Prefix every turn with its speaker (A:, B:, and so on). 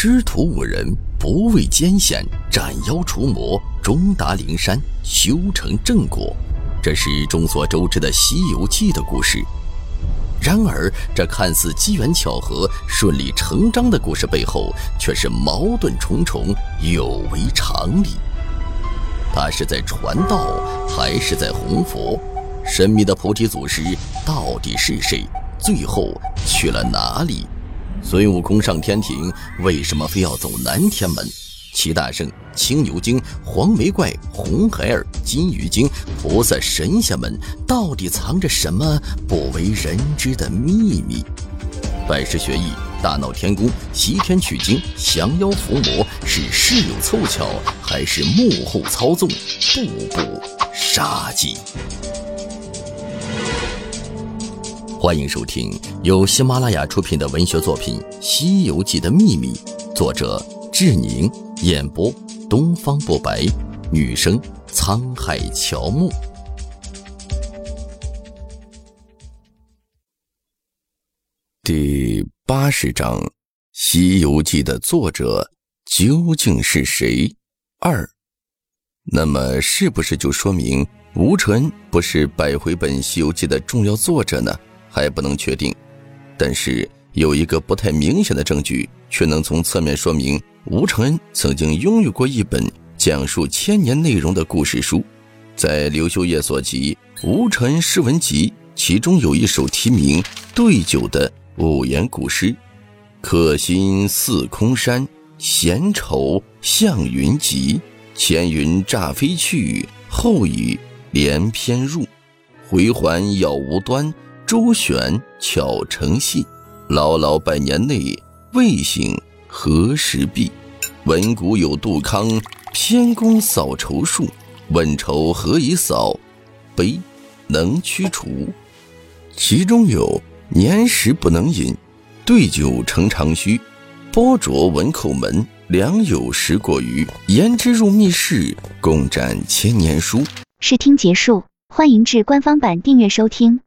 A: 师徒五人不畏艰险，斩妖除魔，终达灵山，修成正果。这是众所周知的《西游记》的故事。然而，这看似机缘巧合、顺理成章的故事背后，却是矛盾重重，有违常理。他是在传道，还是在弘佛？神秘的菩提祖师到底是谁？最后去了哪里？孙悟空上天庭，为什么非要走南天门？齐大圣、青牛精、黄眉怪、红孩儿、金鱼精、菩萨、神仙们，到底藏着什么不为人知的秘密？拜师学艺、大闹天宫、西天取经、降妖伏魔，是事有凑巧，还是幕后操纵？步步杀机。欢迎收听由喜马拉雅出品的文学作品《西游记的秘密》，作者志宁，演播东方不白，女生沧海乔木。第八十章《西游记》的作者究竟是谁？二，那么是不是就说明吴承恩不是百回本《西游记》的重要作者呢？还不能确定，但是有一个不太明显的证据，却能从侧面说明吴承恩曾经拥有过一本讲述千年内容的故事书，在刘秀业所集《吴承恩诗文集》，其中有一首题名《对酒》的五言古诗：“客心似空山，闲愁向云集。前云乍飞去，后雨连篇入。回环杳无端。”周旋巧成戏，牢牢百年内未醒何时毕？闻古有杜康，偏宫扫愁树。问愁何以扫？悲能驱除。其中有年时不能饮，对酒成长须。波浊闻叩门，良友食过鱼。言之入密室，共展千年书。
B: 试听结束，欢迎至官方版订阅收听。